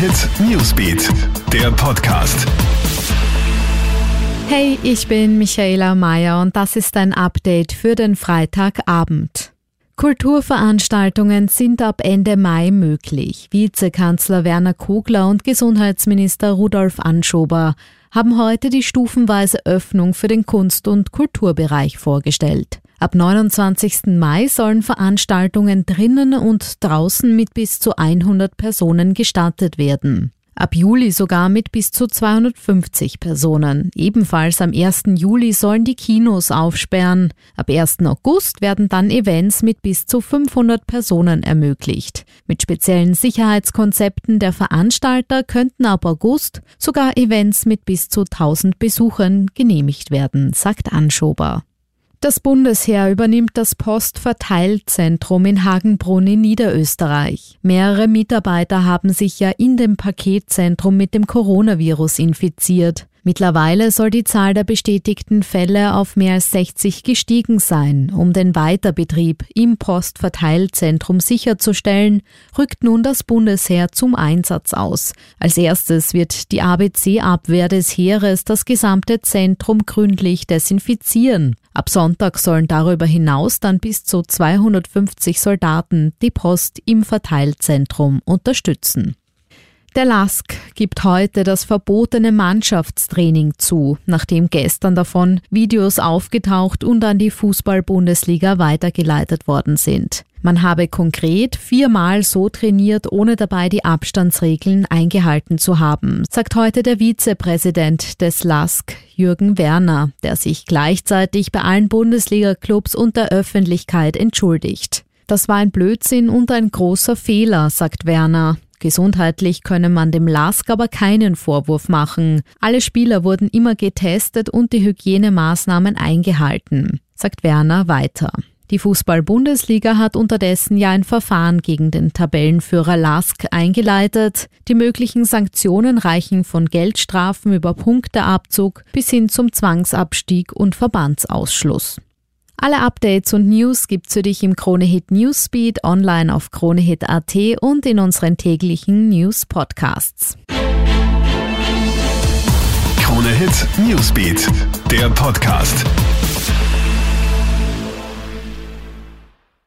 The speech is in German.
Hit Newsbeat, der Podcast. Hey, ich bin Michaela Mayer und das ist ein Update für den Freitagabend. Kulturveranstaltungen sind ab Ende Mai möglich. Vizekanzler Werner Kogler und Gesundheitsminister Rudolf Anschober haben heute die stufenweise Öffnung für den Kunst- und Kulturbereich vorgestellt. Ab 29. Mai sollen Veranstaltungen drinnen und draußen mit bis zu 100 Personen gestartet werden. Ab Juli sogar mit bis zu 250 Personen. Ebenfalls am 1. Juli sollen die Kinos aufsperren. Ab 1. August werden dann Events mit bis zu 500 Personen ermöglicht. Mit speziellen Sicherheitskonzepten der Veranstalter könnten ab August sogar Events mit bis zu 1000 Besuchern genehmigt werden, sagt Anschober. Das Bundesheer übernimmt das Postverteilzentrum in Hagenbrunn in Niederösterreich. Mehrere Mitarbeiter haben sich ja in dem Paketzentrum mit dem Coronavirus infiziert. Mittlerweile soll die Zahl der bestätigten Fälle auf mehr als 60 gestiegen sein. Um den Weiterbetrieb im Postverteilzentrum sicherzustellen, rückt nun das Bundesheer zum Einsatz aus. Als erstes wird die ABC-Abwehr des Heeres das gesamte Zentrum gründlich desinfizieren. Ab Sonntag sollen darüber hinaus dann bis zu 250 Soldaten die Post im Verteilzentrum unterstützen. Der LASK gibt heute das verbotene Mannschaftstraining zu, nachdem gestern davon Videos aufgetaucht und an die Fußball-Bundesliga weitergeleitet worden sind. Man habe konkret viermal so trainiert, ohne dabei die Abstandsregeln eingehalten zu haben, sagt heute der Vizepräsident des LASK, Jürgen Werner, der sich gleichzeitig bei allen Bundesliga-Clubs und der Öffentlichkeit entschuldigt. Das war ein Blödsinn und ein großer Fehler, sagt Werner. Gesundheitlich könne man dem LASK aber keinen Vorwurf machen. Alle Spieler wurden immer getestet und die Hygienemaßnahmen eingehalten, sagt Werner weiter. Die Fußball-Bundesliga hat unterdessen ja ein Verfahren gegen den Tabellenführer Lask eingeleitet. Die möglichen Sanktionen reichen von Geldstrafen über Punkteabzug bis hin zum Zwangsabstieg und Verbandsausschluss. Alle Updates und News gibt's für dich im Kronehit Newsbeat online auf kronehit.at und in unseren täglichen News Podcasts. Kronehit Newsbeat, der Podcast.